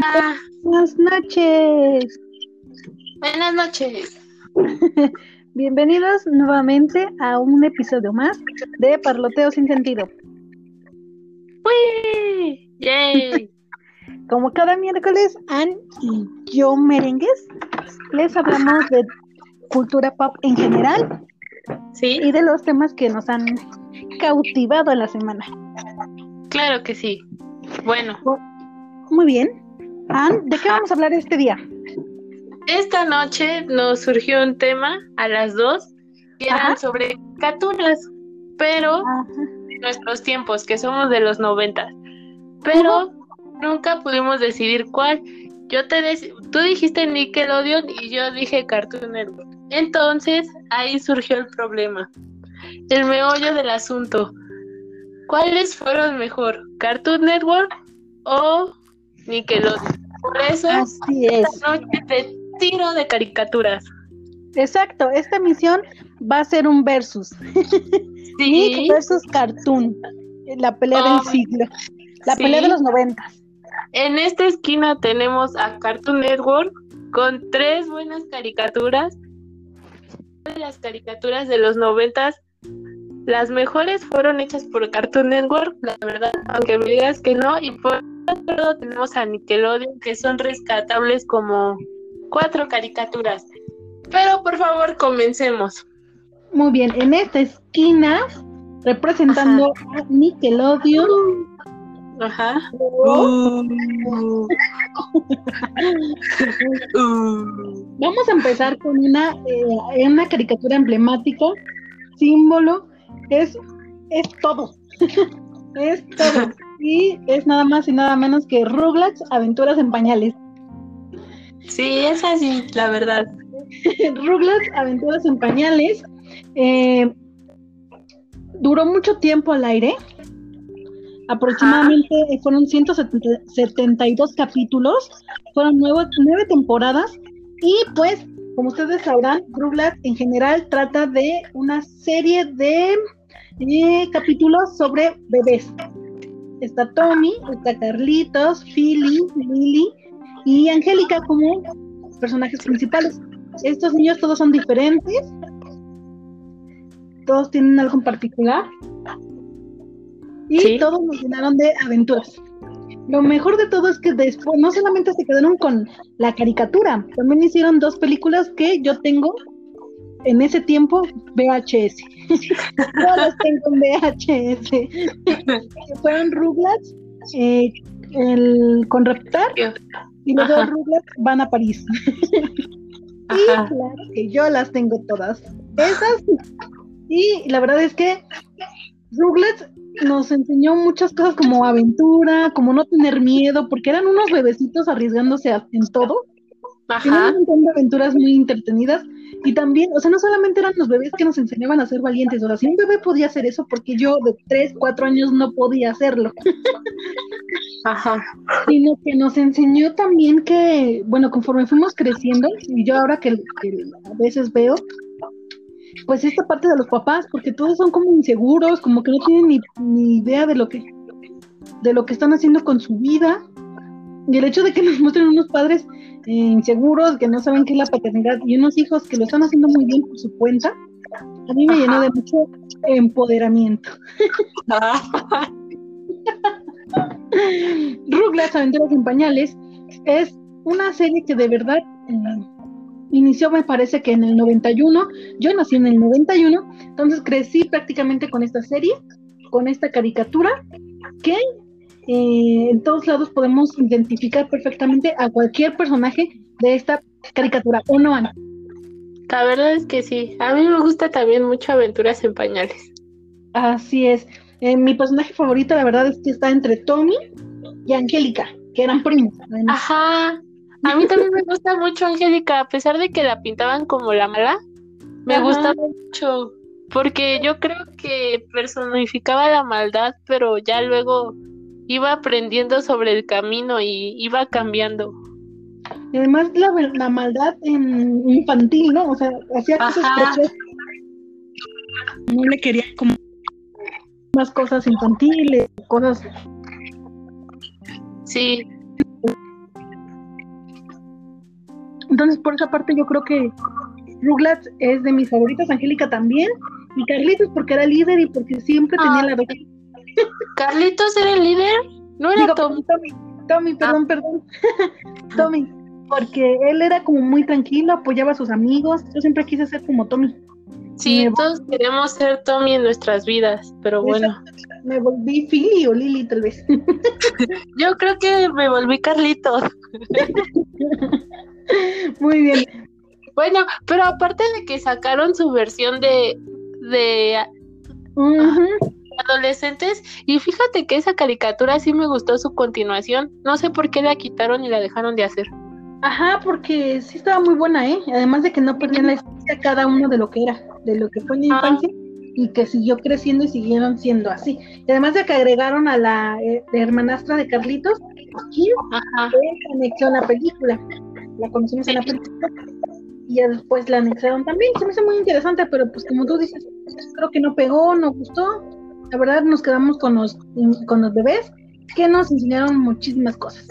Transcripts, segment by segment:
Hola. Buenas noches. Buenas noches. Bienvenidos nuevamente a un episodio más de Parloteo sin sentido. ¡Uy! ¡Yay! Como cada miércoles, Ann y yo merengues les hablamos de cultura pop en general ¿Sí? y de los temas que nos han cautivado en la semana. Claro que sí. Bueno, Muy bien. Ann, ¿de qué vamos a hablar este día? esta noche nos surgió un tema a las dos que eran Ajá. sobre caricaturas, pero Ajá. nuestros tiempos, que somos de los noventas. Pero nunca pudimos decidir cuál. Yo te dec- tú dijiste Nickelodeon y yo dije Cartoon Network. Entonces ahí surgió el problema. El meollo del asunto. ¿Cuáles fueron mejor? ¿Cartoon Network o Nickelodeon? Por eso Así es. esta noche te tiro de caricaturas. Exacto, esta emisión va a ser un versus. Sí, Nick versus Cartoon. La pelea Oh, del siglo. La sí. pelea de los noventas. En esta esquina tenemos a Cartoon Network con tres buenas caricaturas. Las caricaturas de los noventas, las mejores fueron hechas por Cartoon Network, la verdad, aunque me digas que no. Y por tenemos a Nickelodeon, que son rescatables como cuatro caricaturas. Pero por favor, comencemos. Muy bien, en esta esquina, representando a Nickelodeon. Ajá. Vamos a empezar con una, eh, una caricatura emblemática, símbolo, es, es todo. es todo. Y es nada más y nada menos que Rugrats, Aventuras en Pañales. Sí, es así, la verdad. Rugrats, Aventuras en Pañales. eh, duró mucho tiempo al aire. Aproximadamente fueron 172 capítulos. Fueron nueve, nueve temporadas. Y pues, como ustedes sabrán, Rugrats en general trata de una serie de eh, capítulos sobre bebés. Está Tommy, está Carlitos, Philly, Lily y Angélica como personajes principales. Estos niños todos son diferentes, todos tienen algo en particular y Sí. todos nos llenaron de aventuras. Lo mejor de todo es que después no solamente se quedaron con la caricatura, también hicieron dos películas que yo tengo en ese tiempo VHS. yo las tengo en VHS. fueron Rugrats eh, el, con Reptar y luego Ajá. Rugrats van a París. Y claro que yo las tengo todas. Esas. Y la verdad es que Rugrats nos enseñó muchas cosas como aventura, como no tener miedo, porque eran unos bebecitos arriesgándose en todo. Tenían Ajá. un montón de aventuras muy entretenidas. Y también, o sea, no solamente eran los bebés que nos enseñaban a ser valientes, o sea, si un bebé podía hacer eso, porque yo de 3, 4 años no podía hacerlo. Ajá. sino que nos enseñó también que, bueno, conforme fuimos creciendo, y yo ahora que, que a veces veo, pues esta parte de los papás, porque todos son como inseguros, como que no tienen ni, ni idea de lo que de lo que están haciendo con su vida, y el hecho de que nos muestren unos padres inseguros, que no saben qué es la paternidad, y unos hijos que lo están haciendo muy bien por su cuenta, a mí me Ajá. llenó de mucho empoderamiento. Rugrats Aventuras en Pañales es una serie que de verdad eh, inició, me parece que en el 91. Yo nací en el 91, entonces crecí prácticamente con esta serie, con esta caricatura, que eh, en todos lados podemos identificar perfectamente a cualquier personaje de esta caricatura, ¿o no, Ana? La verdad es que sí. A mí me gusta también mucho Aventuras en Pañales. Así es. Eh, mi personaje favorito, la verdad, es que está entre Tommy y Angélica, que eran primos. además. Ajá. A mí también me gusta mucho Angélica, a pesar de que la pintaban como la mala, me Ajá. gustaba mucho. Porque yo creo que personificaba la maldad, pero ya luego iba aprendiendo sobre el camino y iba cambiando. Y además la, la maldad en infantil, ¿no? O sea, hacía cosas preciosas. No le quería como más cosas infantiles, cosas Sí, Entonces, por esa parte, yo creo que Rugrats es de mis favoritos, Angélica también, y Carlitos porque era líder y porque siempre tenía la razón. ¿Carlitos era el líder? No era Digo, Tommy. Tommy, Tommy, perdón, perdón. Tommy, porque él era como muy tranquilo, apoyaba a sus amigos. Yo siempre quise ser como Tommy. Sí, Me- todos queremos ser Tommy en nuestras vidas, pero bueno, Me volví Philly o Lily, tal vez. yo creo que me volví Carlitos. muy bien. Bueno, pero aparte de que sacaron su versión de, de. Adolescentes, y fíjate que esa caricatura sí me gustó su continuación. No sé por qué la quitaron y la dejaron de hacer. Ajá, porque sí estaba muy buena, ¿eh? Además de que no perdían la esencia cada uno de lo que era, de lo que fue en la Ajá. infancia y que siguió creciendo y siguieron siendo así. Y además de que agregaron a la eh, hermanastra de Carlitos, Kim, Ajá. que anexó la película. La conocimos en la película y ya después la anexaron también. Se me hizo muy interesante, pero pues como tú dices, creo que no pegó, no gustó. La verdad nos quedamos con los, con los bebés que nos enseñaron muchísimas cosas.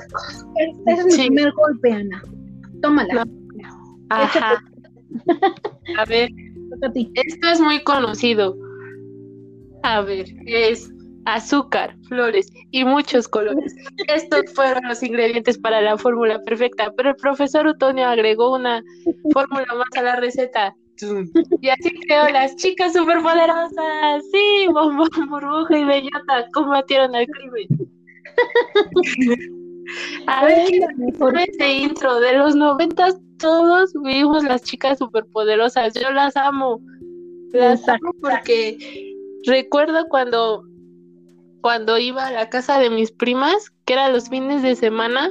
Es- Ese es mi primer golpe, Ana. Tómala. Ajá. A ver, esto es muy conocido. A ver, es azúcar, flores y muchos colores. Estos fueron los ingredientes para la fórmula perfecta, pero el profesor Utonio agregó una fórmula más a la receta. Y así creó las chicas superpoderosas. Sí, bombón, burbuja y bellota combatieron al crimen. A ver, ¿quién Mejor. Con ese intro de los noventas todos vimos las chicas superpoderosas. Yo las amo. Las amo porque recuerdo cuando cuando iba a la casa de mis primas, que eran los fines de semana,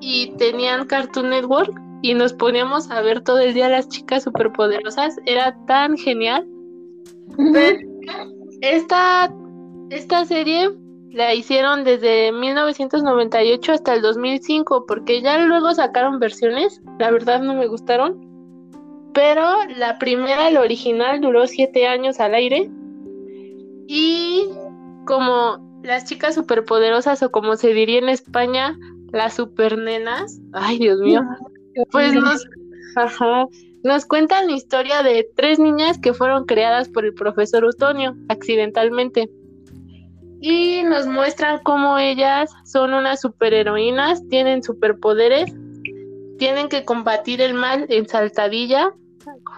y tenían Cartoon Network y nos poníamos a ver todo el día las chicas superpoderosas. Era tan genial. Pero esta, esta serie la hicieron desde 1998 hasta el 2005, porque ya luego sacaron versiones, la verdad no me gustaron, pero la primera, la original, duró siete años al aire, y como las chicas superpoderosas, o como se diría en España, las supernenas, ay Dios mío, pues nos, ajá, nos cuentan la historia de tres niñas que fueron creadas por el profesor Utonio accidentalmente. Y nos muestran cómo ellas son unas superheroínas, tienen superpoderes, tienen que combatir el mal en Saltadilla,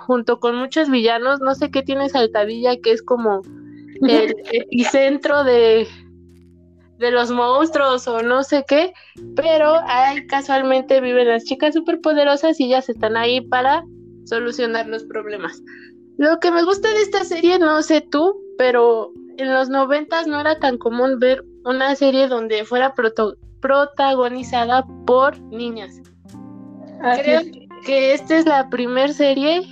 junto con muchos villanos. No sé qué tiene Saltadilla, que es como el epicentro de, de los monstruos o no sé qué, pero ahí casualmente viven las chicas superpoderosas y ellas están ahí para solucionar los problemas. Lo que me gusta de esta serie, no sé tú, pero en los noventas no era tan común ver una serie donde fuera protagonizada por niñas. Así Creo es. que esta es la primer serie,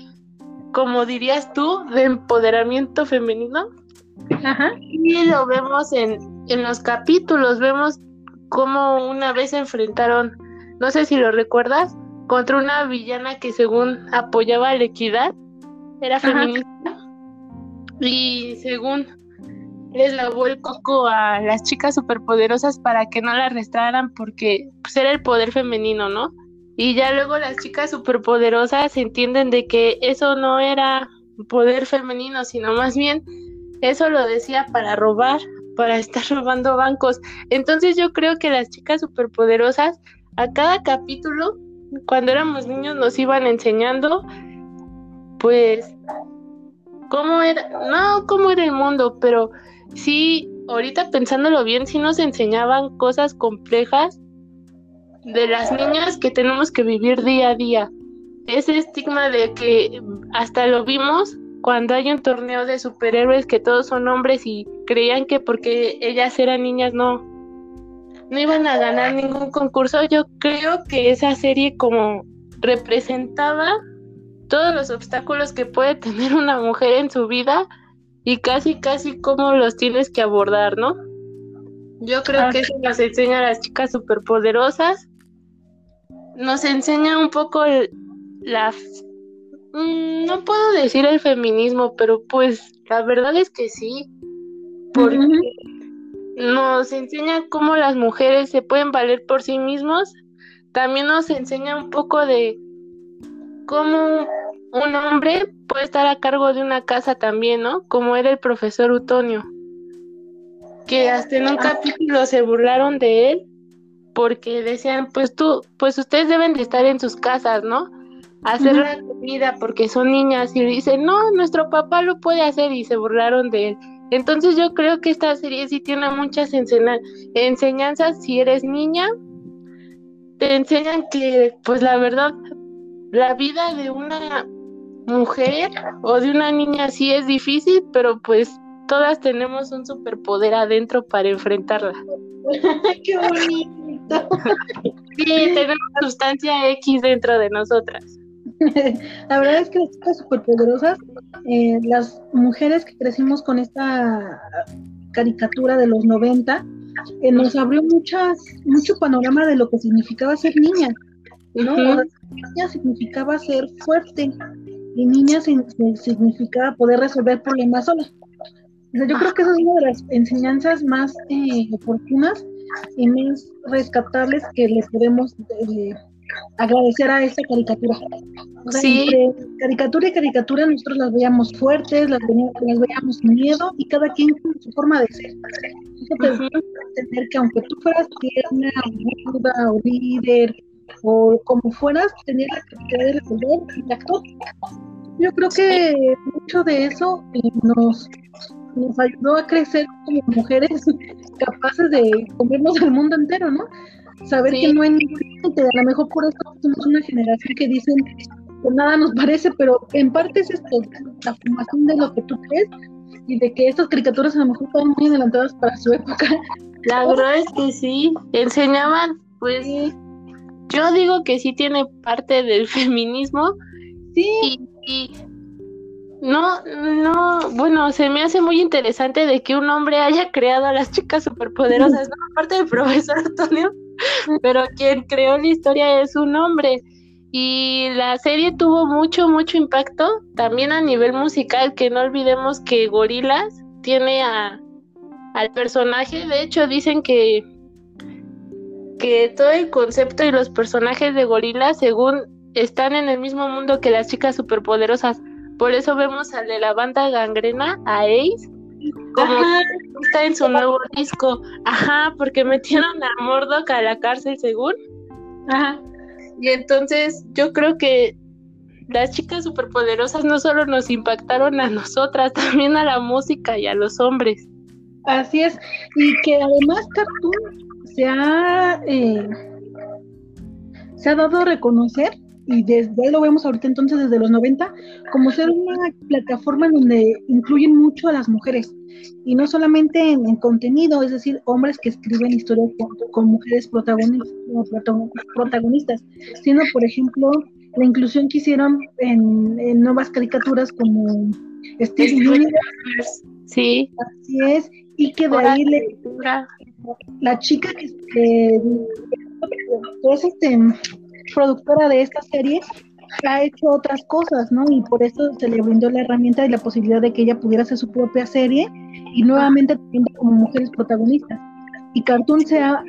como dirías tú, de empoderamiento femenino. Ajá. Y lo vemos en, en los capítulos, vemos cómo una vez se enfrentaron, no sé si lo recuerdas, contra una villana que según apoyaba la equidad, era Ajá. feminista, y según les lavó el coco a las chicas superpoderosas para que no la arrestaran porque pues, era el poder femenino, ¿no? Y ya luego las chicas superpoderosas entienden de que eso no era poder femenino, sino más bien eso lo decía para robar, para estar robando bancos. Entonces yo creo que las chicas superpoderosas a cada capítulo, cuando éramos niños, nos iban enseñando, pues, cómo era, no cómo era el mundo, pero sí, ahorita pensándolo bien, sí nos enseñaban cosas complejas de las niñas que tenemos que vivir día a día. Ese estigma de que hasta lo vimos cuando hay un torneo de superhéroes que todos son hombres y creían que porque ellas eran niñas no no iban a ganar ningún concurso. Yo creo que esa serie como representaba todos los obstáculos que puede tener una mujer en su vida y casi casi cómo los tienes que abordar, ¿no? Yo creo que eso nos enseña a las chicas superpoderosas. Nos enseña un poco la Mm, no puedo decir el feminismo, pero pues la verdad es que sí, porque nos enseña cómo las mujeres se pueden valer por sí mismos, también nos enseña un poco de cómo un hombre puede estar a cargo de una casa también, ¿no? Como era el profesor Utonio, que hasta en un capítulo se burlaron de él porque decían, pues tú, pues ustedes deben de estar en sus casas, ¿no? Hacer la comida porque son niñas y dicen, no, nuestro papá lo puede hacer y se burlaron de él. Entonces yo creo que esta serie sí tiene muchas enseñanzas si eres niña, te enseñan que pues la verdad la vida de una mujer o de una niña sí es difícil, pero pues todas tenemos un superpoder adentro para enfrentarla. ¡Qué bonito! sí, tenemos sustancia X dentro de nosotras. La verdad es que las chicas superpoderosas, eh, las mujeres que crecimos con esta caricatura de los 90, eh, nos abrió muchas, mucho panorama de lo que significaba ser niña. ¿no? Niña significaba ser fuerte y niña significaba poder resolver problemas sola. yo creo que esa es una de las enseñanzas más eh, oportunas y más rescatables que le podemos eh, agradecer a esta caricatura. entre caricatura y caricatura nosotros las veíamos fuertes, las, las veíamos sin miedo y cada quien con su forma de ser. Eso tener que aunque tú fueras tierna, o líder, o como fueras, tenías la capacidad de resolver y actuar. Yo creo que mucho de eso eh, nos, nos ayudó a crecer como mujeres capaces de comernos al mundo entero, ¿no? Saber que no hay límite, a lo mejor por eso somos una generación que dicen que nada nos parece, pero en parte es esto, la formación de lo que tú crees y de que estas caricaturas a lo mejor estaban muy adelantadas para su época. La verdad es que sí, enseñaban pues yo digo que sí tiene parte del feminismo. Sí. Y, no, no, bueno, se me hace muy interesante de que un hombre haya creado a las chicas superpoderosas, ¿no? Aparte del profesor Antonio, pero quien creó la historia es un hombre. Y la serie tuvo mucho, mucho impacto, también a nivel musical, que no olvidemos que Gorilas tiene a, al personaje, de hecho dicen que que todo el concepto y los personajes de gorila, según están en el mismo mundo que las chicas superpoderosas. Por eso vemos al de la banda gangrena, a Ace, como está en su nuevo disco. Ajá, porque metieron a Mordok a la cárcel, según. Ajá. Y entonces yo creo que las chicas superpoderosas no solo nos impactaron a nosotras, también a la música y a los hombres. Así es. Y que además Cartoon se ha, eh, se ha dado a reconocer, y desde lo vemos ahorita entonces desde los 90, como ser una plataforma en donde incluyen mucho a las mujeres. Y no solamente en, contenido, es decir, hombres que escriben historias con, mujeres protagonistas, protagonistas, sino, por ejemplo, la inclusión que hicieron en, nuevas caricaturas como Steve Universe. Sí. Así es. Y que de ahí le, la chica que, es este, productora de esta serie ha hecho otras cosas, ¿no? Y por eso se le brindó la herramienta y la posibilidad de que ella pudiera hacer su propia serie y nuevamente como mujeres protagonistas. Y Cartoon se ha,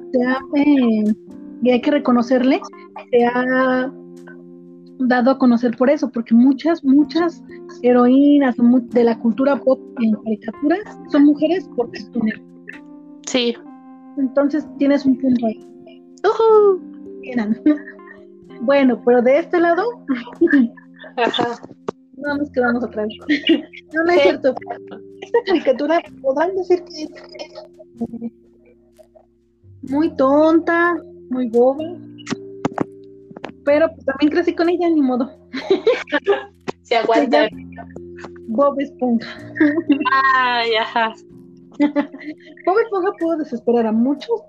eh, y hay que reconocerle, se ha dado a conocer por eso, porque muchas, muchas heroínas de la cultura pop en caricaturas son mujeres por Cartoon Sí, entonces tienes un punto ahí. Bueno, pero de este lado, no nos quedamos atrás. no, no es cierto. Esta caricatura podrán decir que es muy tonta, muy boba, pero pues también crecí con ella, ni modo. Se aguanta. Bob Esponja. Ay, ajá. Bob Esponja pudo desesperar a muchos,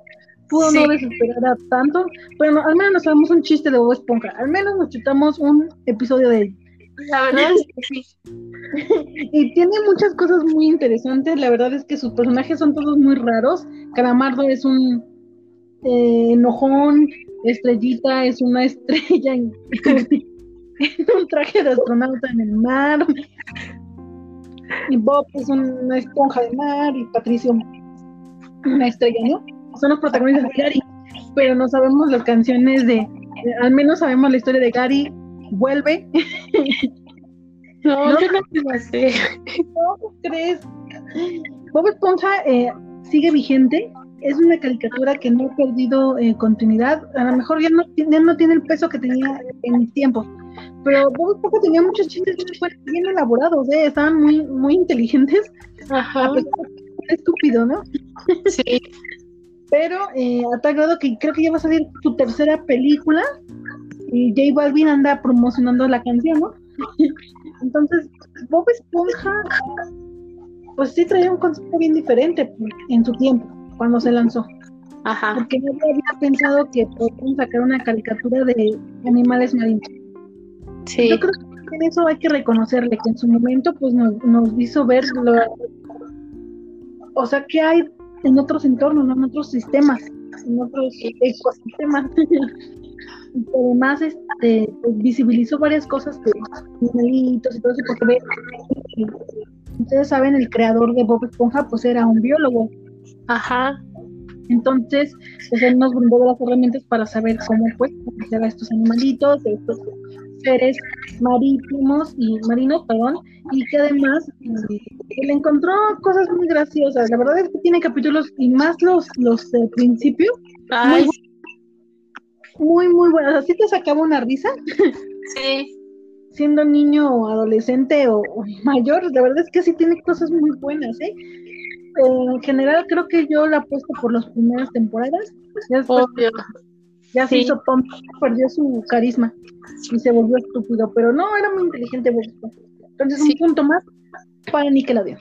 pudo no desesperar a tanto, pero al menos nos sabemos un chiste de Bob Esponja, al menos nos chutamos un episodio de él. La verdad es que sí. y tiene muchas cosas muy interesantes, la verdad es que sus personajes son todos muy raros. Calamardo es un eh, enojón, Estrellita es una estrella en un traje de astronauta en el mar y Bob es una esponja de mar y Patricio una estrella, ¿no? Son los protagonistas de Gary, pero no sabemos las canciones de, al menos sabemos la historia de Gary vuelve. No, yo no lo sé. ¿Cómo crees? Bob Esponja eh, sigue vigente. Es una caricatura que no ha perdido eh, continuidad. A lo mejor ya no, ya no tiene el peso que tenía en mis tiempos. Pero Bob Esponja tenía muchos chistes bien, bien elaborados, ¿eh? estaban muy, muy inteligentes. Ajá. Estúpido, ¿no? Sí. Pero eh, a tal grado que creo que ya va a salir su tercera película y J Balvin anda promocionando la canción, ¿no? Entonces, Bob Esponja, pues sí traía un concepto bien diferente en su tiempo, cuando se lanzó. Ajá. Porque nadie había pensado que podían sacar una caricatura de animales marinos. Sí. Yo creo que en eso hay que reconocerle que en su momento pues nos, nos hizo ver lo, o sea que hay en otros entornos, ¿no? en otros sistemas, en otros ecosistemas. además este, pues, visibilizó varias cosas de animalitos y todo eso, porque ve, ustedes saben, el creador de Bob Esponja pues era un biólogo. Ajá. Entonces, pues él nos brindó las herramientas para saber cómo pues a estos animalitos, estos seres marítimos y marinos, perdón, y que además eh, él encontró cosas muy graciosas. La verdad es que tiene capítulos y más los los del principio, Ay, muy muy buenos. Así te sacaba una risa, sí. siendo niño o adolescente o, o mayor. La verdad es que sí tiene cosas muy buenas, ¿eh? En general creo que yo la apuesto por las primeras temporadas. Obvio. Ya se sí. hizo tonto, perdió su carisma y se volvió estúpido, pero no, era muy inteligente Bob Esponja. Entonces Sí. un punto más para Nickelodeon.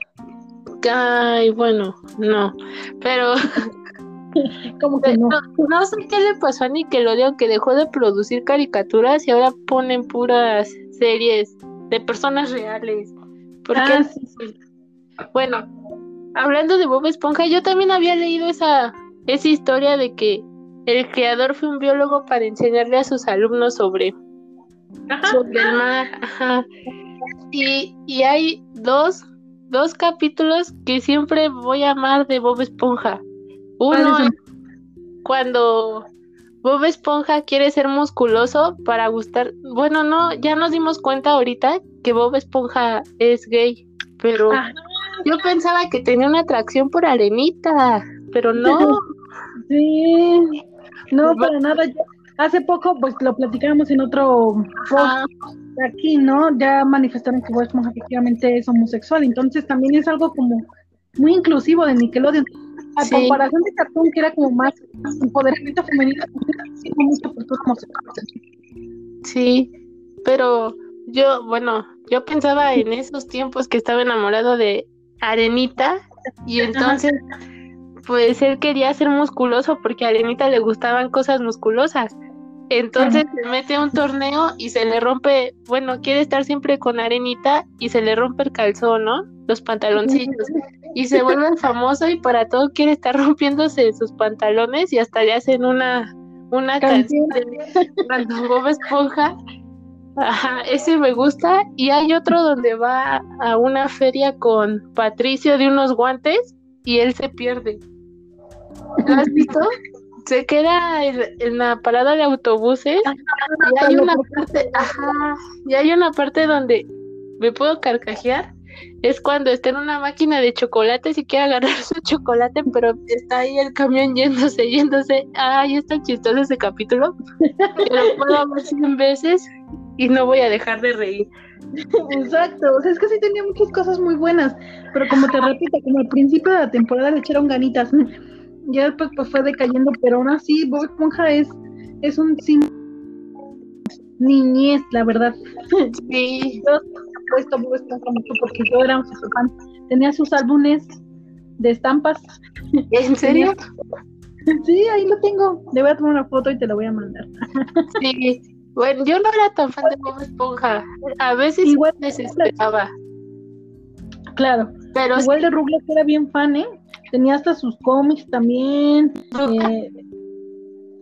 Ay, bueno, no. Pero Como que no. no, no sé qué le pasó a Nickelodeon que dejó de producir caricaturas y ahora ponen puras series de personas reales. Porque Ah, sí, Bueno, hablando de Bob Esponja, yo también había leído esa, esa historia de que el creador fue un biólogo para enseñarle a sus alumnos sobre, sobre el mar. Ajá. Y, y hay dos, dos capítulos que siempre voy a amar de Bob Esponja. Uno ¿Cuáles es cuando Bob Esponja quiere ser musculoso para gustar. Bueno, no, ya nos dimos cuenta ahorita que Bob Esponja es gay, pero Ah, yo pensaba que tenía una atracción por Arenita, pero no. sí. No, para nada. hace poco, pues lo platicábamos en otro post Ah, aquí, ¿no? Ya manifestaron que Esponja efectivamente es homosexual, entonces también es algo como muy inclusivo de Nickelodeon. A Sí. comparación de Cartoon, que era como más empoderamiento femenino, por todo homosexual. sí, pero yo, bueno, yo pensaba en esos tiempos que estaba enamorado de Arenita y entonces, pues él quería ser musculoso porque a Arenita le gustaban cosas musculosas. Entonces se mete a un torneo y se le rompe, bueno, quiere estar siempre con Arenita y se le rompe el calzón, ¿no? Los pantaloncillos. Y se vuelve famoso y para todo quiere estar rompiéndose sus pantalones y hasta le hacen una, una canción de Bob Esponja. Ajá, ese me gusta. Y hay otro donde va a una feria con Patricio de unos guantes y él se pierde. ¿Lo has visto? Se queda en, la parada de autobuses y hay una parte, ajá, y hay una parte donde me puedo carcajear. Es cuando está en una máquina de chocolates y quiere agarrar su chocolate, pero está ahí el camión yéndose, yéndose. Ay, es tan chistoso ese capítulo. Lo puedo ver cien veces y no voy a dejar de reír. Exacto, o sea, es que sí tenía muchas cosas muy buenas, pero como te repito, como al principio de la temporada le echaron ganitas, ya después pues fue decayendo, pero aún así Bob Esponja es, es un niñez, la verdad. Sí, Yo he puesto Bob Esponja mucho porque yo era un super fan, tenía sus álbumes de estampas, ¿en serio? sí, ahí lo tengo, le voy a tomar una foto y te la voy a mandar. Sí. Bueno, yo no era tan fan de Bob Esponja. A veces Igual- me desesperaba. Claro, Pero igual de Rugrats era bien fan, ¿eh? Tenía hasta sus cómics también. eh,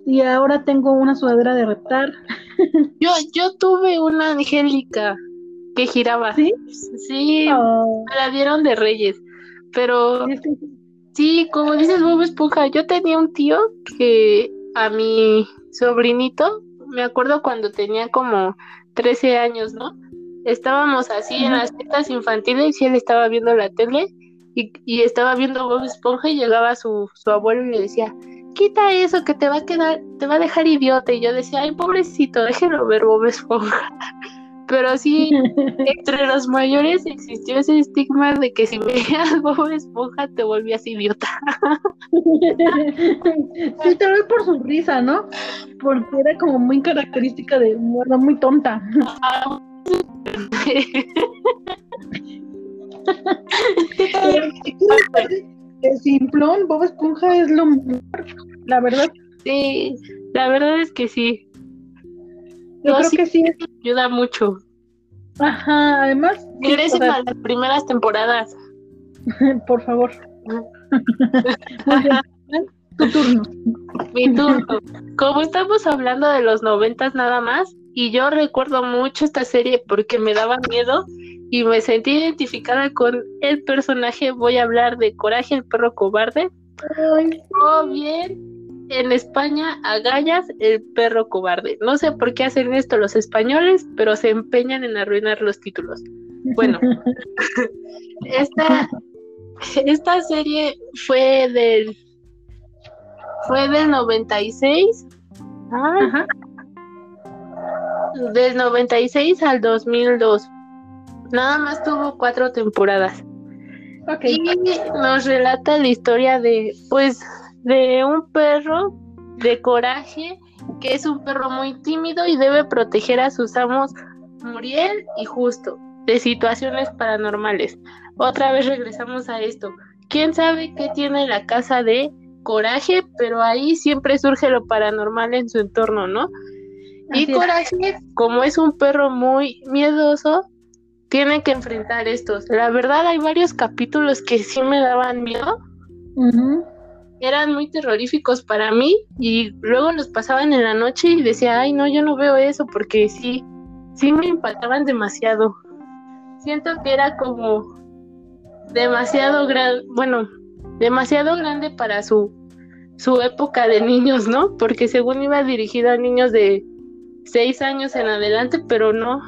y ahora tengo una sudadera de Reptar. yo, yo tuve una Angélica que giraba. ¿Sí? Sí, Oh, me la dieron de Reyes. Pero sí, como dices Bob Esponja, yo tenía un tío que a mi sobrinito, me acuerdo cuando tenía como 13 años, ¿no? Estábamos así en las fiestas infantiles y él estaba viendo la tele y, y estaba viendo Bob Esponja y llegaba su, su abuelo y le decía, quita eso que te va a quedar, te va a dejar idiota. Y yo decía, ay, pobrecito, déjelo ver Bob Esponja. Pero sí, entre los mayores existió ese estigma de que si veías Bob Esponja te volvías idiota. sí, te doy por su risa, ¿no? Porque era como muy característica de, bueno, muy tonta. El simplón, Bob Esponja es lo mejor, la verdad. Sí, la verdad es que sí. Yo creo que sí. Ayuda mucho. Ajá, además. ¿Quieres en las primeras temporadas? Por favor. tu turno. Mi turno. Como estamos hablando de los noventas nada más, y yo recuerdo mucho esta serie porque me daba miedo y me sentí identificada con el personaje. Voy a hablar de Coraje, el perro cobarde. O bien en España, Agallas, el perro cobarde. No sé por qué hacen esto los españoles, pero se empeñan en arruinar los títulos. Bueno, esta, esta serie fue del fue del 96. Ajá. Del 96 al 2002. Nada más tuvo cuatro temporadas. Y nos relata la historia de, pues, de un perro de coraje, que es un perro muy tímido y debe proteger a sus amos Muriel y Justo de situaciones paranormales. Otra vez regresamos a esto. ¿Quién sabe qué tiene la casa de coraje? Pero ahí siempre surge lo paranormal en su entorno, ¿no? y coraje, como es un perro muy miedoso, tienen que enfrentar estos. La verdad hay varios capítulos que sí me daban miedo. Eran muy terroríficos para mí y luego los pasaban en la noche y decía, ay no, yo no veo eso porque sí, sí me impactaban demasiado. Siento que era como demasiado grande, bueno, demasiado grande para su, su época de niños, ¿no? Porque según iba dirigido a niños de seis años en adelante, pero no,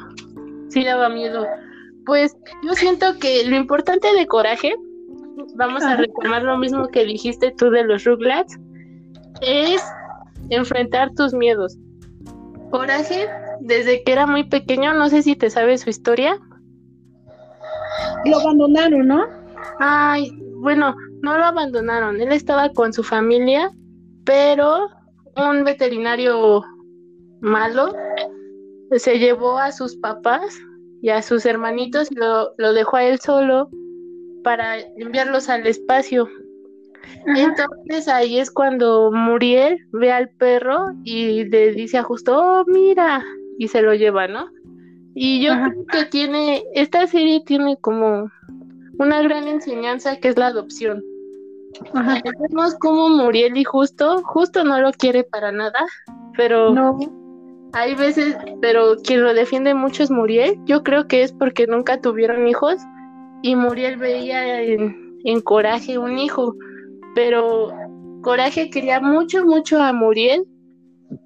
sí daba miedo. Pues yo siento que lo importante de coraje, vamos a retomar lo mismo que dijiste tú de los Rugrats, es enfrentar tus miedos. Coraje, desde que era muy pequeño, no sé si te sabes su historia. Lo abandonaron, ¿no? Ay, bueno, no lo abandonaron. Él estaba con su familia, pero un veterinario malo se llevó a sus papás y a sus hermanitos y lo, lo dejó a él solo para enviarlos al espacio. Entonces ahí es cuando Muriel ve al perro y le dice a Justo, oh, mira, y se lo lleva, ¿no? Y yo creo que tiene, esta serie tiene como una gran enseñanza que es la adopción. Vemos como Muriel y Justo, Justo no lo quiere para nada, pero no hay veces, pero quien lo defiende mucho es Muriel. Yo creo que es porque nunca tuvieron hijos y Muriel veía en, Coraje un hijo, pero Coraje quería mucho, mucho a Muriel,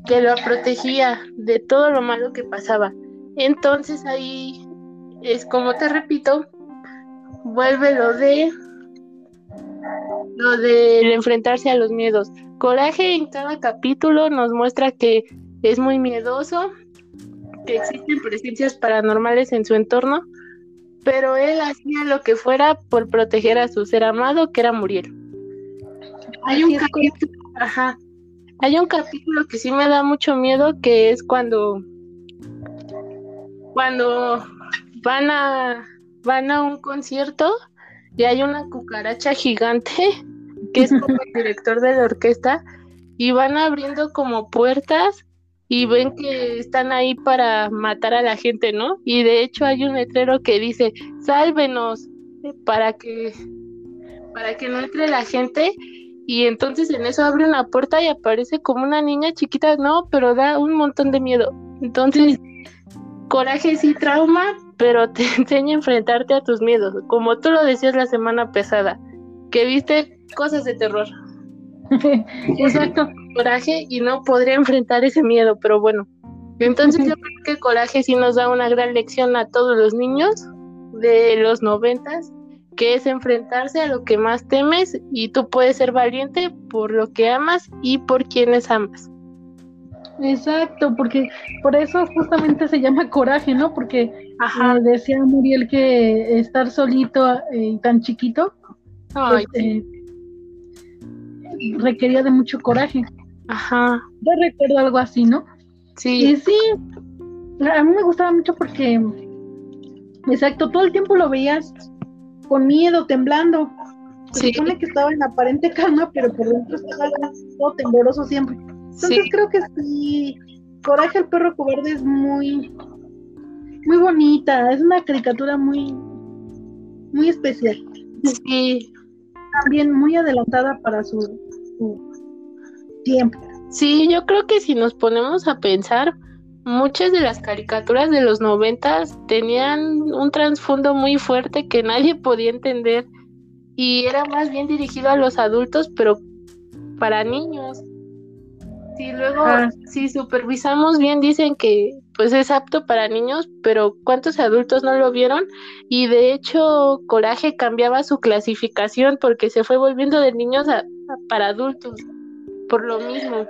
que lo protegía de todo lo malo que pasaba. Entonces ahí es como te repito, vuelve lo de lo de enfrentarse a los miedos. Coraje en cada capítulo nos muestra que es muy miedoso, que existen presencias paranormales en su entorno, pero él hacía lo que fuera por proteger a su ser amado, que era Muriel. Hay un capítulo, ajá, hay un capítulo que sí me da mucho miedo, que es cuando cuando van a van a un concierto y hay una cucaracha gigante que es como el director de la orquesta y van abriendo como puertas y ven que están ahí para matar a la gente, ¿no? Y de hecho hay un letrero que dice, sálvenos para que para que no entre la gente y entonces en eso abre una puerta y aparece como una niña chiquita, no, pero da un montón de miedo. Entonces, coraje sí trauma, pero te enseña a enfrentarte a tus miedos, como tú lo decías la semana pasada, que viste cosas de terror. Exacto. Coraje y no podría enfrentar ese miedo, pero bueno. Entonces yo creo que Coraje sí nos da una gran lección a todos los niños de los noventas, que es enfrentarse a lo que más temes y tú puedes ser valiente por lo que amas y por quienes amas. Exacto, porque por eso justamente se llama coraje, ¿no? Porque Ajá. decía Muriel que estar solito eh, y tan chiquito pues, eh, requería de mucho coraje. Ajá. Yo recuerdo algo así, ¿no? Sí. Y sí, a mí me gustaba mucho porque, exacto, todo el tiempo lo veías con miedo, temblando. Se supone que estaba en aparente calma, pero por dentro estaba todo tembloroso siempre. Entonces creo que sí, Coraje el perro cobarde es muy, muy bonita, es una caricatura muy, muy especial. Sí. También muy adelantada para su, su tiempo. Sí, yo creo que si nos ponemos a pensar, muchas de las caricaturas de los noventas tenían un trasfondo muy fuerte que nadie podía entender y era más bien dirigido a los adultos, pero para niños. Sí, luego, ah. si supervisamos bien, dicen que pues es apto para niños, pero ¿cuántos adultos no lo vieron? Y de hecho, Coraje cambiaba su clasificación porque se fue volviendo de niños a para adultos, por lo mismo.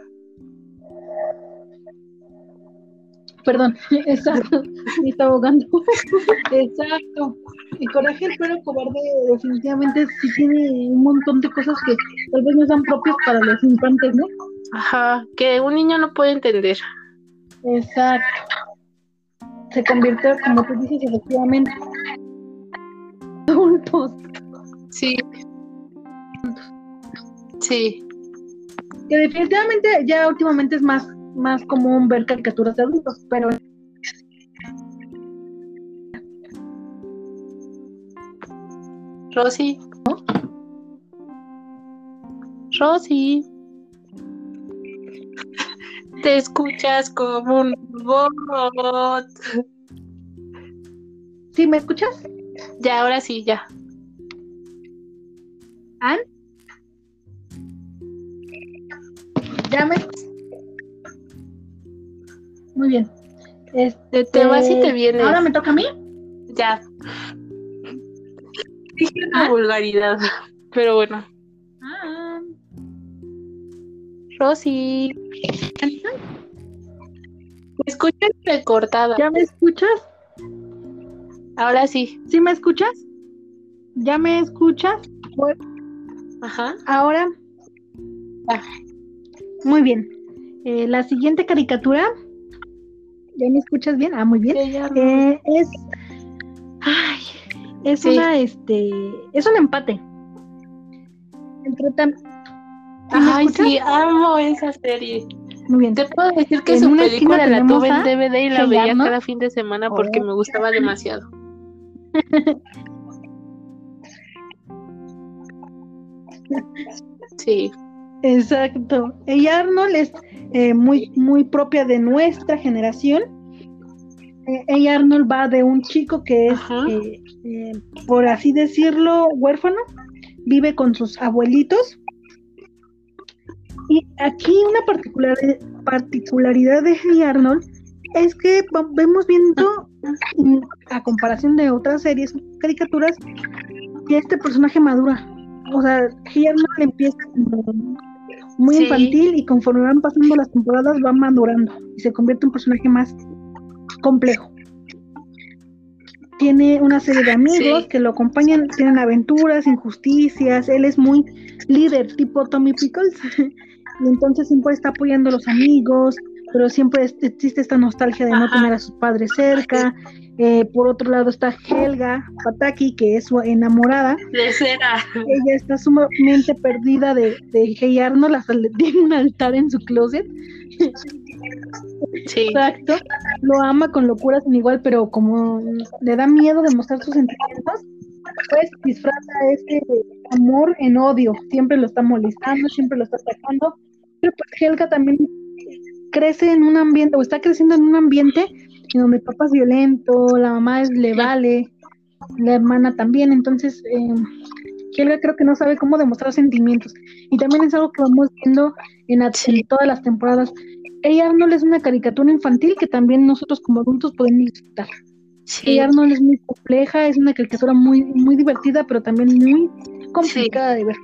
Perdón, exacto, me está ahogando. exacto. Y Coraje el perro cobarde definitivamente sí tiene un montón de cosas que tal vez no sean propias para los infantes, ¿no? Ajá, que un niño no puede entender. Exacto. Se convirtió, como tú dices, efectivamente, adultos. Sí. Sí. Que definitivamente ya últimamente es más más común ver caricaturas de adultos, pero Rosy. Rosy. Te escuchas como un bot. ¿Sí me escuchas? Ya, ahora sí, ya. ¿An? ¿Ya me muy bien. Este, te vas y te vienes. ¿Ahora me toca a mí? Ya. Dije una vulgaridad, pero bueno. Rosy. ¿Me escuchas recortada? ¿Ya me escuchas? Ahora sí. ¿Sí me escuchas? ¿Ya me escuchas? Ajá. Ahora. Muy bien. Eh, la siguiente caricatura ¿Ya me escuchas bien? Ah, muy bien. Eh, es. Ay, es una, este. Es un empate. Entre. Ay, sí, amo esa serie. Muy bien. Te puedo decir que su película la tuve en DVD y la veía cada fin de semana porque me gustaba demasiado. sí. Exacto. Ella Arnold es eh, muy, muy propia de nuestra generación. Eh, Arnold va de un chico que es, eh, eh, por así decirlo, huérfano, vive con sus abuelitos. Y aquí una particular, particularidad de Hey Arnold es que vemos viendo, a comparación de otras series, caricaturas, que este personaje madura. O sea, Hey Arnold empieza muy infantil y conforme van pasando las temporadas va madurando y se convierte en un personaje más complejo. Tiene una serie de amigos que lo acompañan, tienen aventuras, injusticias, él es muy líder, tipo Tommy Pickles, y entonces siempre está apoyando a los amigos, pero siempre existe esta nostalgia de no tener a sus padres cerca. Eh, por otro lado está Helga Pataki, que es su enamorada. De cera. Ella está sumamente perdida de, de Hey Arnold, hasta le tiene un altar en su closet. Sí. Exacto. Lo ama con locura sin igual, pero como le da miedo demostrar sus sentimientos, pues disfraza ese amor en odio. Siempre lo está molestando, siempre lo está atacando. Pero pues Helga también crece en un ambiente, o está creciendo en un ambiente en donde el papá es violento, la mamá es, le vale, la hermana también. Entonces, eh, Helga creo que no sabe cómo demostrar sentimientos. Y también es algo que vamos viendo en, todas las temporadas. Ella Arnold es una caricatura infantil que también nosotros como adultos podemos disfrutar. Sí. Arnold es muy compleja, es una caricatura muy, muy divertida, pero también muy complicada de ver.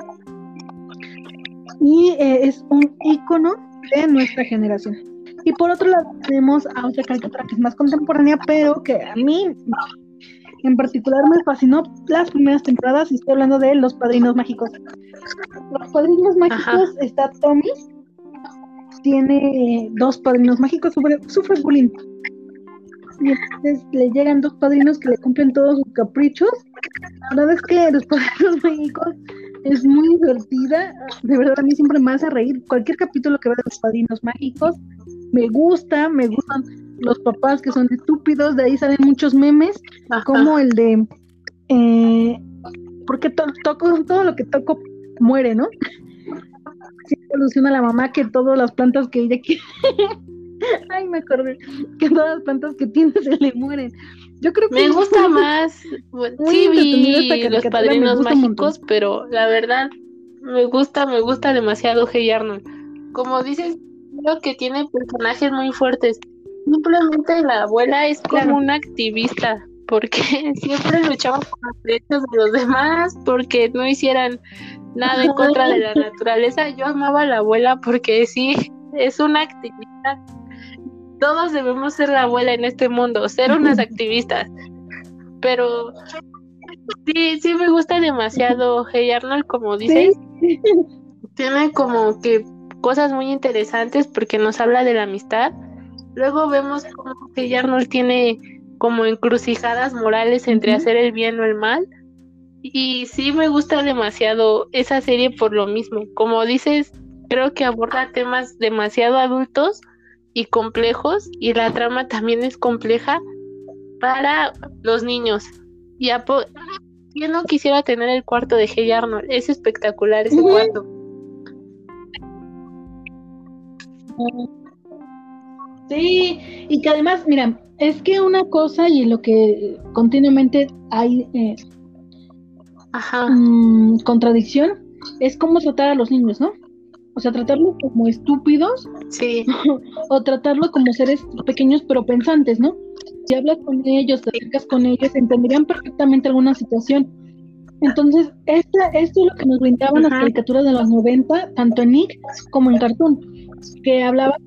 Y eh, es un icono de nuestra generación. Y por otro lado tenemos a otra caricatura que es más contemporánea, pero que a mí en particular me fascinó las primeras temporadas y estoy hablando de Los Padrinos Mágicos. Los Padrinos Mágicos está Tommy, tiene dos padrinos mágicos, sufre, sufre bullying. Y entonces le llegan dos padrinos que le cumplen todos sus caprichos. La verdad es que Los Padrinos Mágicos es muy divertida. De verdad, a mí siempre me hace reír. Cualquier capítulo que vea de Los Padrinos Mágicos me gusta, me gustan los papás que son estúpidos, de ahí salen muchos memes, como el de, eh, porque toco, todo lo que toco muere, ¿no? Sí, soluciona la mamá que todas las plantas que ella quiere, ay, me acordé, que todas las plantas que tiene se le mueren. Yo creo que me gusta más, sí vi los padrinos mágicos, pero la verdad me gusta, me gusta demasiado Hey Arnold. Como dices, creo que tiene personajes muy fuertes simplemente la abuela es como una activista, porque siempre luchaba por los derechos de los demás, porque no hicieran nada en contra de la naturaleza. Yo amaba a la abuela porque sí, es una activista. Todos debemos ser la abuela en este mundo, ser unas activistas. Pero sí, sí me gusta demasiado Hey Arnold, como dices. Tiene como que cosas muy interesantes porque nos habla de la amistad Luego vemos como que Arnold tiene como encrucijadas morales entre hacer el bien o el mal. Y sí me gusta demasiado esa serie por lo mismo. Como dices, creo que aborda temas demasiado adultos y complejos y la trama también es compleja para los niños. Y yo no quisiera tener el cuarto de Hey Arnold, es espectacular ese cuarto. Sí, y que además, mira, es que una cosa y lo que continuamente hay eh, mm, contradicción es cómo tratar a los niños, ¿no? O sea, tratarlos como estúpidos. Sí. o tratarlos como seres pequeños pero pensantes, ¿no? Si hablas con ellos, te acercas con ellos, entenderían perfectamente alguna situación. Entonces, esto es lo que nos brindaban las caricaturas de los 90, tanto en Nick como en Cartoon, que hablaban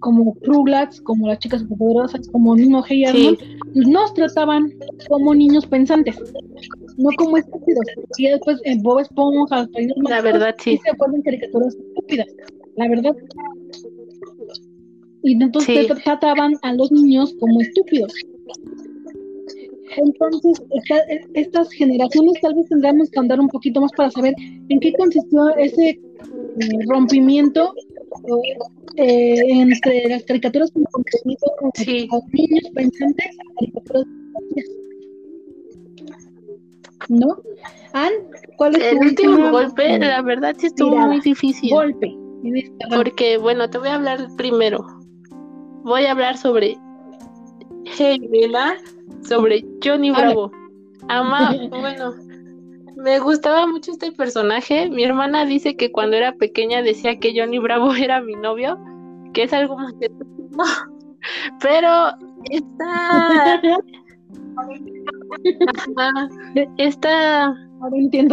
como Rugrats, como las chicas superpoderosas, como mismo Hey Arnold, nos trataban como niños pensantes, no como estúpidos. Y después en Bob Esponja, la verdad sí. se acuerdan caricaturas estúpidas, la verdad. Y entonces trataban a los niños como estúpidos. Entonces, estas generaciones tal vez tendríamos que andar un poquito más para saber en qué consistió ese eh, rompimiento eh, entre las caricaturas con contenido sí. los niños pensantes caricaturas ¿no? Ann, ¿cuál es el último golpe? La verdad sí estuvo muy difícil. Golpe. Porque, bueno, te voy a hablar primero. Voy a hablar sobre Hey, sobre Johnny Bravo. Ama, bueno, me gustaba mucho este personaje. Mi hermana dice que cuando era pequeña decía que Johnny Bravo era mi novio, que es algo más que no. Pero esta esta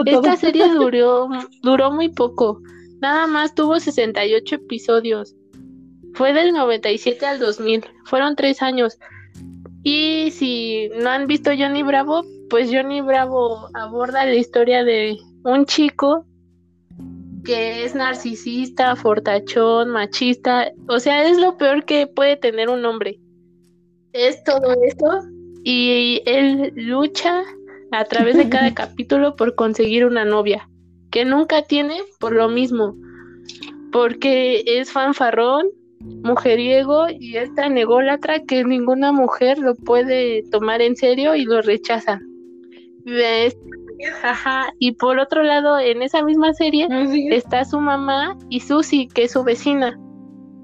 esta serie duró duró muy poco. Nada más tuvo 68 episodios. Fue del 97 al 2000. Fueron tres años. Y si no han visto Johnny Bravo, pues Johnny Bravo aborda la historia de un chico que es narcisista, fortachón, machista, o sea, es lo peor que puede tener un hombre. Es todo esto y él lucha a través de cada capítulo por conseguir una novia, que nunca tiene por lo mismo, porque es fanfarrón, mujeriego y es tan ególatra que ninguna mujer lo puede tomar en serio y lo rechaza. Y por otro lado, en esa misma serie ah, está su mamá y Susie, que es su vecina.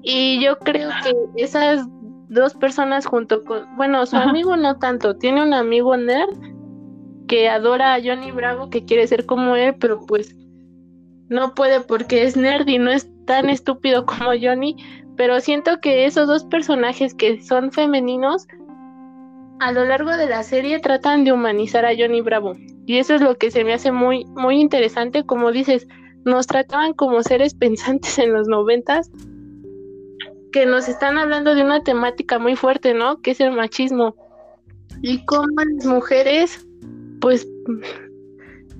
Y yo creo que esas dos personas junto con, bueno, su amigo no tanto, tiene un amigo nerd que adora a Johnny Bravo, que quiere ser como él, pero pues no puede porque es nerd y no es tan estúpido como Johnny, pero siento que esos dos personajes que son femeninos a lo largo de la serie tratan de humanizar a Johnny Bravo. Y eso es lo que se me hace muy muy interesante, como dices, nos trataban como seres pensantes en los noventas que nos están hablando de una temática muy fuerte, ¿no? Que es el machismo y cómo las mujeres pues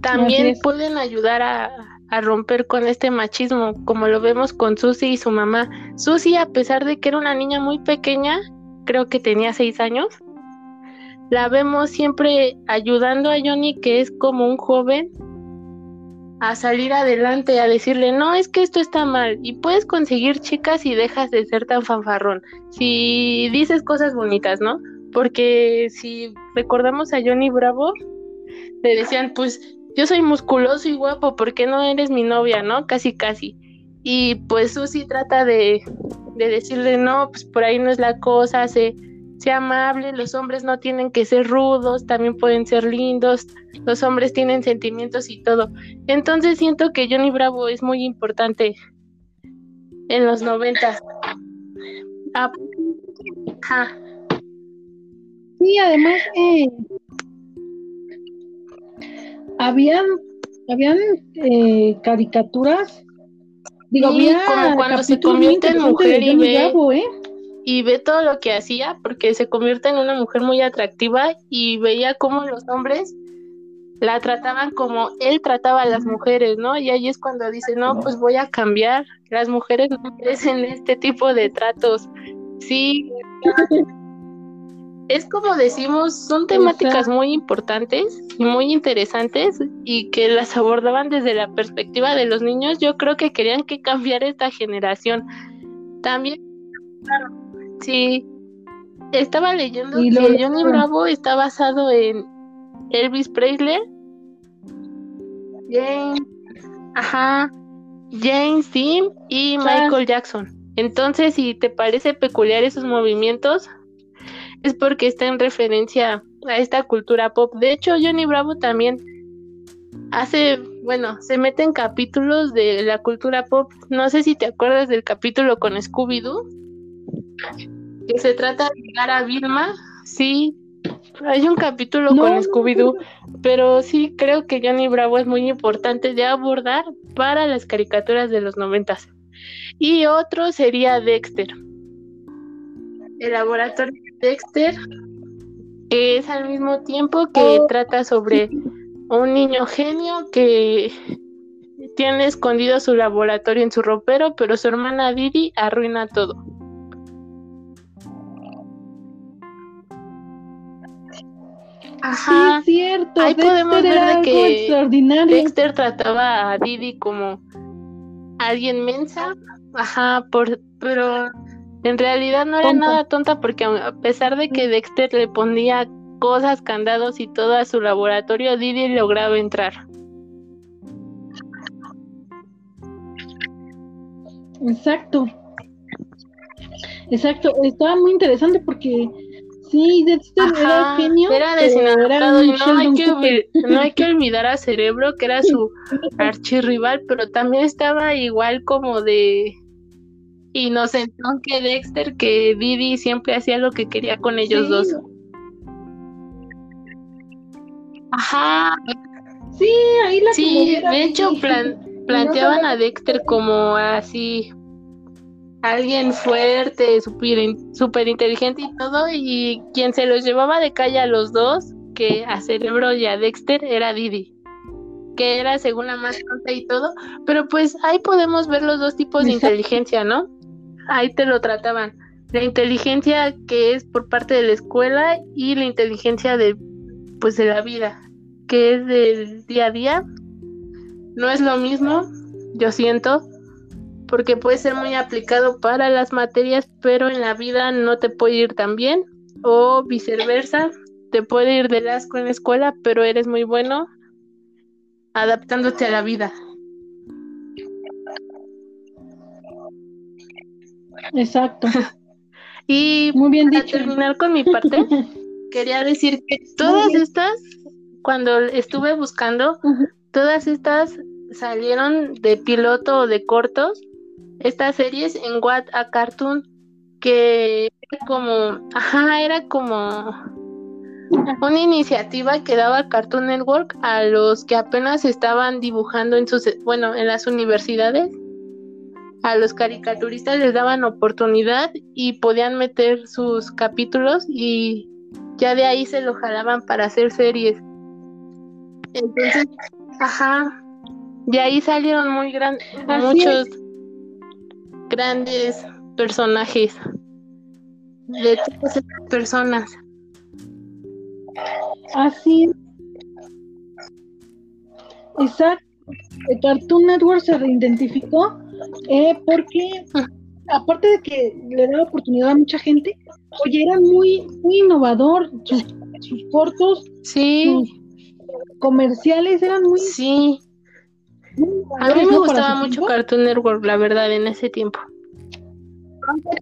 también pueden ayudar a, a romper con este machismo, como lo vemos con Susie y su mamá. Susie, a pesar de que era una niña muy pequeña, creo que tenía seis años, la vemos siempre ayudando a Johnny, que es como un joven, a salir adelante, a decirle, no, es que esto está mal, y puedes conseguir chicas y dejas de ser tan fanfarrón. Si dices cosas bonitas, ¿no? Porque si recordamos a Johnny Bravo, le decían, pues yo soy musculoso y guapo, ¿por qué no eres mi novia, no? Casi, casi. Y pues Susi trata de, de decirle, no, pues por ahí no es la cosa, sé, sé amable, los hombres no tienen que ser rudos, también pueden ser lindos, los hombres tienen sentimientos y todo. Entonces siento que Johnny Bravo es muy importante en los noventas. Ah, sí, además eh, habían, habían eh, caricaturas. Digo, como cuando se convierte en mujer y ve, ¿eh? Y ve todo lo que hacía, porque se convierte en una mujer muy atractiva y veía cómo los hombres la trataban como él trataba a las mujeres, ¿no? Y ahí es cuando dice, no, pues voy a cambiar, las mujeres no merecen este tipo de tratos. Sí, es como decimos, son temáticas muy importantes y muy interesantes y que las abordaban desde la perspectiva de los niños. Yo creo que querían que cambiara esta generación. También, sí, estaba leyendo que Johnny Bravo está basado en Elvis Presley, James, ajá, James Dean y Michael Jackson. Entonces, si te parece peculiar esos movimientos, es porque está en referencia a esta cultura pop. De hecho, Johnny Bravo también hace, bueno, se mete en capítulos de la cultura pop. No sé si te acuerdas del capítulo con Scooby-Doo, que se trata de llegar a Vilma. Sí, hay un capítulo con Scooby-Doo, pero sí creo que Johnny Bravo es muy importante de abordar para las caricaturas de los noventas. Y otro sería Dexter. El laboratorio Dexter, que es al mismo tiempo que oh. trata sobre un niño genio que tiene escondido su laboratorio en su ropero, pero su hermana Didi arruina todo. Ajá. es cierto. Ahí podemos ver que Dexter trataba a Didi como alguien mensa. Ajá, por, pero en realidad no era nada tonta porque a pesar de que Dexter le ponía cosas, candados y todo a su laboratorio, Didi lograba entrar. Exacto. Exacto, estaba muy interesante porque sí, Dexter era genio. Era desenamorado y no hay, que, no hay que olvidar a Cerebro, que era su archirrival, pero también estaba igual como de inocentón que Dexter, que Didi siempre hacía lo que quería con ellos dos. Ajá. Sí, ahí la Sí, de hecho planteaban a Dexter como así alguien fuerte, súper inteligente y todo, y quien se los llevaba de calle a los dos, que a Cerebro y a Dexter, era Didi que era según la más tonta y todo, pero pues ahí podemos ver los dos tipos de inteligencia, ¿no? ahí te lo trataban. La inteligencia que es por parte de la escuela y la inteligencia de pues de la vida, que es del día a día. No es lo mismo, yo siento, porque puede ser muy aplicado para las materias, pero en la vida no te puede ir tan bien, o viceversa, te puede ir de asco en la escuela, pero eres muy bueno adaptándote a la vida. Exacto. y Muy bien para terminar con mi parte, quería decir que todas estas cuando estuve buscando, todas estas salieron de piloto o de cortos, estas series en What a Cartoon, que era como, ajá, era como una iniciativa que daba Cartoon Network a los que apenas estaban dibujando en sus, bueno, en las universidades. A los caricaturistas les daban oportunidad y podían meter sus capítulos y ya de ahí se lo jalaban para hacer series. Entonces, ajá, de ahí salieron muy grandes, muchos grandes personajes de todas estas personas. Así. Exacto. Cartoon Network se reidentificó eh, porque, aparte de que le daba oportunidad a mucha gente, oye, era muy, muy innovador. Sus, sus cortos, Sí, sus comerciales eran muy. sí. A mí me gustaba mucho. Cartoon Network, la verdad, en ese tiempo.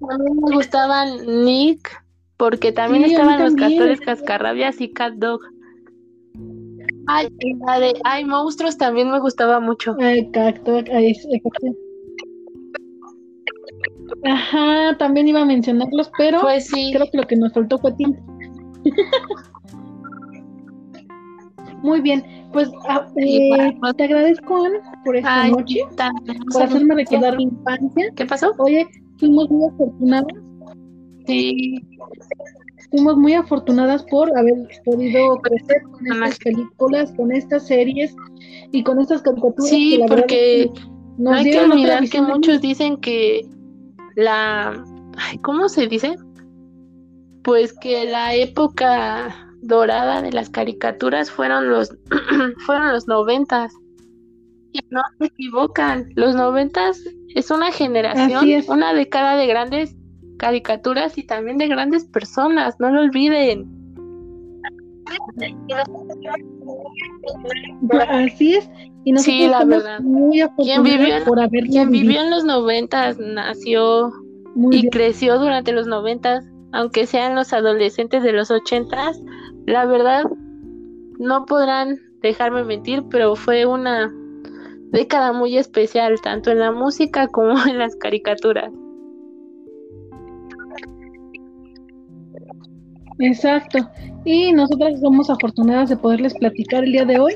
También me gustaban Nick, porque también Sí, estaban los también. castores cascarrabias y Cat Dog. Ay, la de Ay, monstruos también me gustaba mucho. Ay, cacto, ay, sí, exacto. Ajá, también iba a mencionarlos, pero Pues sí, creo que lo que nos faltó fue tiempo. Muy bien, pues ah, eh, pues. te agradezco, Ana, por esta Ay, noche, también. por hacerme recordar mi infancia. ¿Qué pasó? Oye, fuimos muy afortunadas, Sí, fuimos muy afortunadas por haber podido crecer con estas películas, con estas series y con estas caricaturas. sí, que porque no hay que olvidar que muchos dicen que la, ay, ¿cómo se dice? Pues que la época dorada de las caricaturas fueron los fueron los noventas. Y no se equivocan, los noventas es una generación, es. una década de grandes caricaturas y también de grandes personas, no lo olviden. Así es. Y nosotros Sí, la verdad. muy ¿Quién vivió en- por Quien vivió en los noventas nació Muy y bien. creció durante los noventas, aunque sean los adolescentes de los ochentas, la verdad no podrán dejarme mentir, pero fue una década muy especial, tanto en la música como en las caricaturas. Exacto. Y nosotras somos afortunadas de poderles platicar el día de hoy,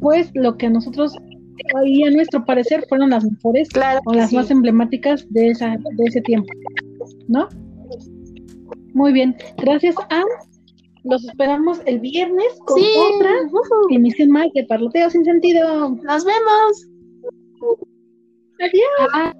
pues lo que a nosotros, y a nuestro parecer, fueron las mejores Claro, o las sí. más emblemáticas de, esa, de ese tiempo. ¿No? Muy bien. Gracias, Ann. Los esperamos el viernes con Sí, otra emisión más de Parloteo sin sentido. Nos vemos. Adiós. Ah.